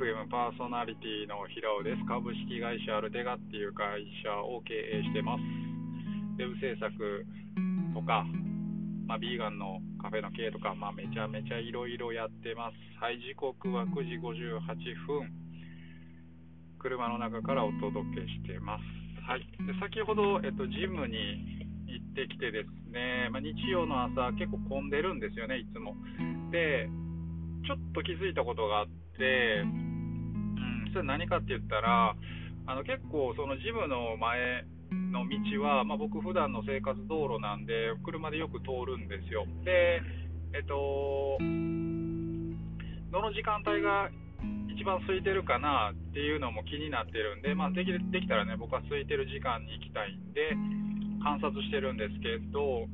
FM パーソナリティの平尾です。株式会社アルテガっていう会社を経営してます。ウェブ制作とか、まあ、ビーガンのカフェの経営とか、まあ、めちゃめちゃいろいろやってます。はい、時刻は9時58分。車の中からお届けしてます。はい、で先ほど、えっと、ジムに行ってきてですね、まあ、日曜の朝、結構混んでるんですよね、いつも。で、ちょっと気づいたことがあって、何かって言ったら、あの結構、そのジムの前の道は、まあ、僕、普段の生活道路なんで、車でよく通るんですよ。で、えっと、どの時間帯が一番空いてるかなっていうのも気になってるんで、まあ、できできたらね、僕は空いてる時間に行きたいんで、観察してるんですけど、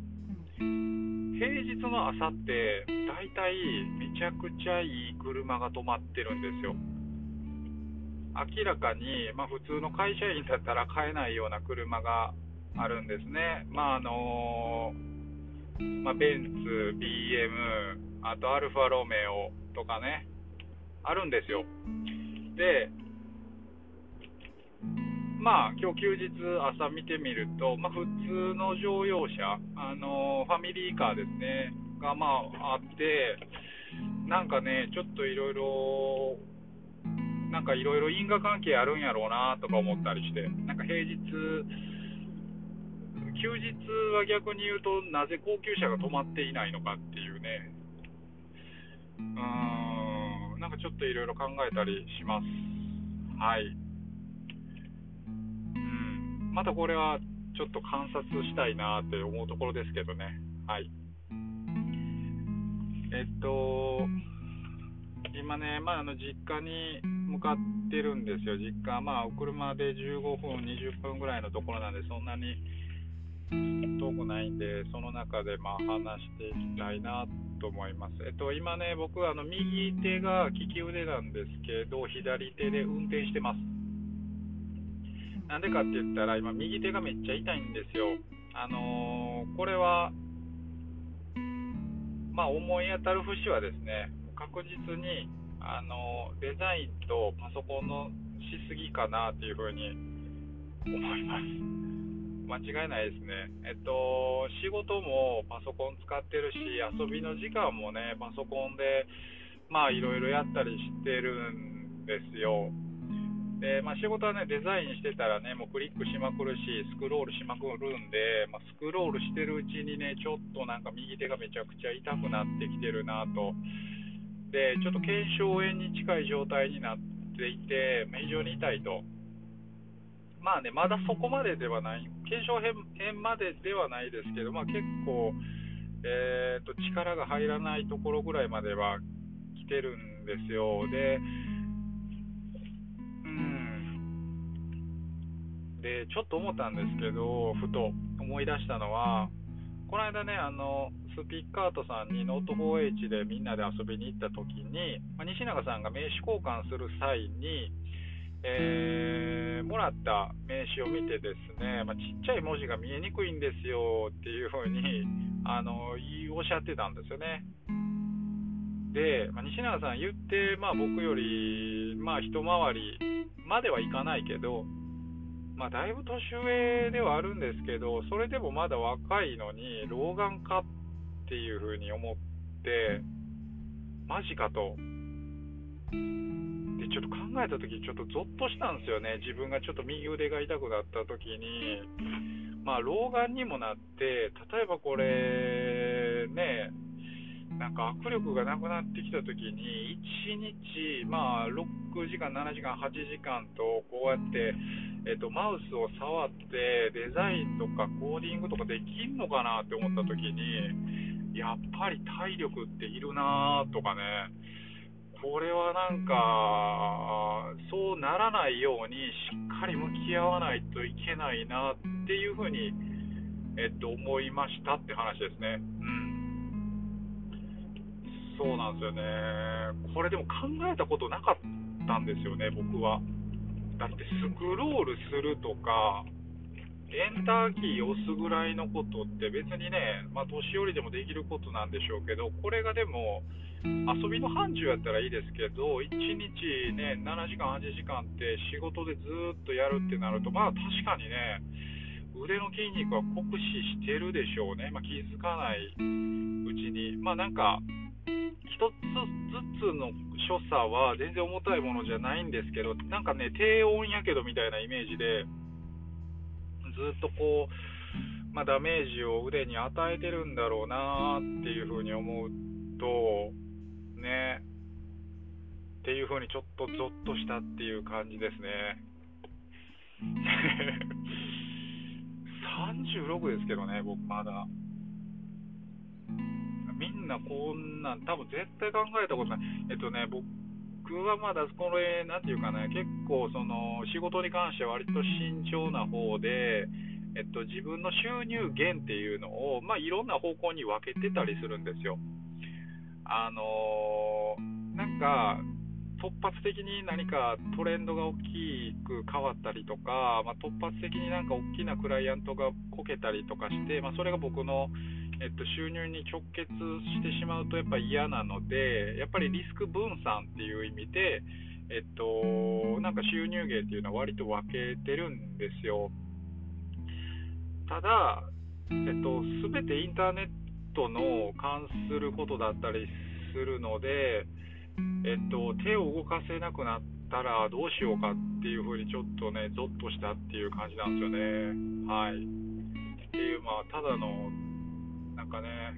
平日の朝って、大体めちゃくちゃいい車が止まってるんですよ。明らかに、まあ、普通の会社員だったら買えないような車があるんですね。まああのまあ、ベンツ、BM、あとアルファロメオとかね、あるんですよ。で、まあ、今日休日、朝見てみると、まあ、普通の乗用車、あのファミリーカーですね、がまああって、なんかね、ちょっといろいろ、なんかいろいろ因果関係あるんやろうなとか思ったりして、なんか平日、休日は逆に言うと、なぜ高級車が止まっていないのかっていうね、うーんなんかちょっといろいろ考えたりします。はい。うん。またこれはちょっと観察したいなって思うところですけどね。はい。えっと、今ね、まあ、あの実家に向かってるんですよ、実家、まあ、車で15分、20分ぐらいのところなんで、そんなに遠くないんで、その中でまあ話していきたいなと思います。えっと、今ね、僕はあの右手が利き腕なんですけど、左手で運転してます。なんでかって言ったら、今、右手がめっちゃ痛いんですよ。あのー、これは、まあ、思い当たる節はですね、確実に、あの、デザインとパソコンのしすぎかなっていうふうに思います。間違いないですね。えっと、仕事もパソコン使ってるし、遊びの時間もね、パソコンで、まあ、いろいろやったりしてるんですよ。で、まあ、仕事はね、デザインしてたらね、もうクリックしまくるし、スクロールしまくるんで、まあ、スクロールしてるうちにね、ちょっとなんか右手がめちゃくちゃ痛くなってきてるなと。で、ちょっと腱鞘炎に近い状態になっていて、非常に痛いと。まあね、まだそこまでではない、検証編までではないですけど、まあ、結構、えーと、力が入らないところぐらいまでは来てるんですよ。で、うん。で、ちょっと思ったんですけど、ふと思い出したのは、この間ね、あの、スピッカートさんにノート 4H でみんなで遊びに行った時に、まあ、西永さんが名刺交換する際に、えー、もらった名刺を見てですね、まあ、ちっちゃい文字が見えにくいんですよっていうふうにあのおっしゃってたんですよね。で、まあ、西永さん言って、まあ、僕より、まあ、一回りまではいかないけど、まあ、だいぶ年上ではあるんですけど、それでもまだ若いのに、老眼かっていうふうに思って、マジかと。ちょっと考えたとき、ちょっとゾッとしたんですよね、自分がちょっと右腕が痛くなったときに、まあ、老眼にもなって、例えばこれ、ね、なんか握力がなくなってきたときに、1日、まあ、6時間、7時間、8時間と、こうやって、えっと、マウスを触って、デザインとかコーディングとかできんのかなって思ったときに、やっぱり体力っているなとかね、これはなんか、そうならないようにしっかり向き合わないといけないなっていうふうに、えっと、思いましたって話ですね。うん。そうなんですよね。これでも考えたことなかったんですよね、僕は。だってスクロールするとか、エンターキー押すぐらいのことって別にね、まあ、年寄りでもできることなんでしょうけど、これがでも遊びの範疇やったらいいですけど、1日ね、7時間、8時間って仕事でずっとやるってなると、まあ確かにね、腕の筋肉は酷使してるでしょうね、まあ、気づかないうちに。まあなんか一つずつの所作は全然重たいものじゃないんですけど、なんかね、低温やけどみたいなイメージで、ずっとこう、まあ、ダメージを腕に与えてるんだろうなっていうふうに思うと、ね、っていうふうにちょっとゾッとしたっていう感じですね。36ですけどね、僕まだ。なこんなん、多分絶対考えたことない。えっとね、僕はまだこれ、なんていうかね、結構その仕事に関しては割と慎重な方で、えっと、自分の収入源っていうのを、まあ、いろんな方向に分けてたりするんですよ。あのー、なんか、突発的に何かトレンドが大きく変わったりとか、まあ、突発的になんか大きなクライアントがこけたりとかして、まあ、それが僕のえっと、収入に直結してしまうとやっぱ嫌なので、やっぱりリスク分散っていう意味で、えっと、なんか収入源っていうのは割と分けてるんですよ。ただ、えっと、全てインターネットの関することだったりするので、えっと、手を動かせなくなったらどうしようかっていうふうにちょっとね、ゾッとしたっていう感じなんですよね。はい。っていう、まあ、ただのなんかね、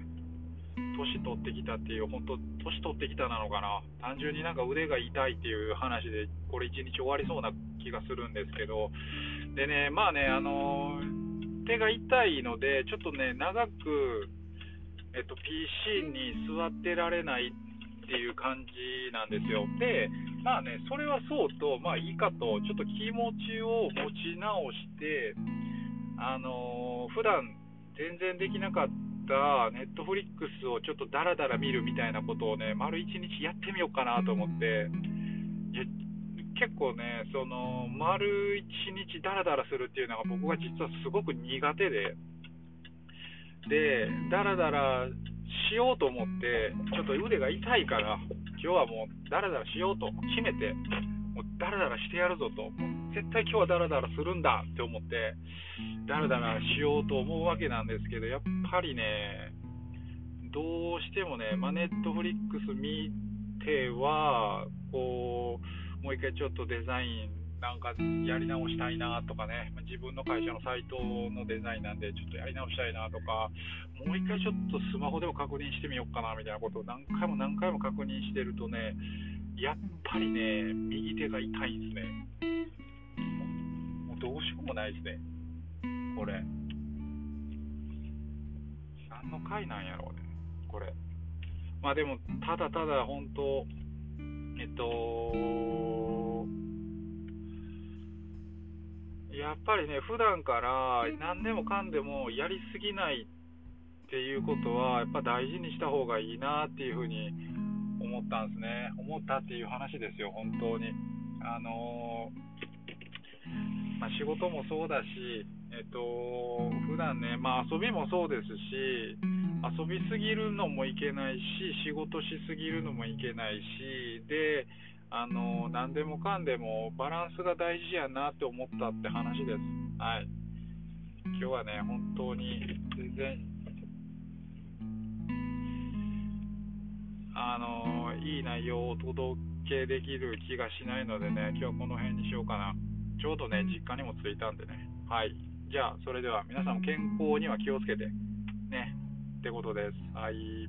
年取ってきたっていう、本当、年取ってきたなのかな、単純になんか腕が痛いっていう話で、これ、一日終わりそうな気がするんですけど、でね、まあね、あの手が痛いので、ちょっとね、長く、えっと、PC に座ってられないっていう感じなんですよ。で、まあね、それはそうと、まあいいかと、ちょっと気持ちを持ち直して、あのー、普段全然できなかったネットフリックスをちょっとダラダラ見るみたいなことをね、丸1日やってみようかなと思って、結構ね、その丸1日ダラダラするっていうのが僕は実はすごく苦手で、で、ダラダラしようと思って、ちょっと腕が痛いから、今日はもうダラダラしようと決めて、もうダラダラしてやるぞと、絶対今日はダラダラするんだって思って、ダラダラしようと思うわけなんですけど、やっぱりね、どうしてもね、まあ、ネットフリックス見ては、こう、もう一回ちょっとデザインなんかやり直したいなとかね、自分の会社のサイトのデザインなんで、ちょっとやり直したいなとか、もう一回ちょっとスマホでも確認してみようかなみたいなことを何回も何回も確認してるとね、やっぱりね、右手が痛いんですね。どうしようもないですね、これ。何の回なんやろうね、これ。まあでも、ただただ本当、えっと、やっぱりね、普段から何でもかんでもやりすぎないっていうことは、やっぱ大事にした方がいいなっていうふうに思ったんですね。思ったっていう話ですよ、本当に。あのー、まあ、仕事もそうだし、えっと、普段ね、まあ、遊びもそうですし、遊びすぎるのもいけないし、仕事しすぎるのもいけないし、で、あの何でもかんでもバランスが大事やなって思ったって話です。はい。今日はね、本当に全然あのいい内容をお届けできる気がしないのでね、今日はこの辺にしようかな。ちょうどね、実家にも着いたんでね。はい。じゃあ、それでは皆さんも健康には気をつけて、ね、ってことです。はい。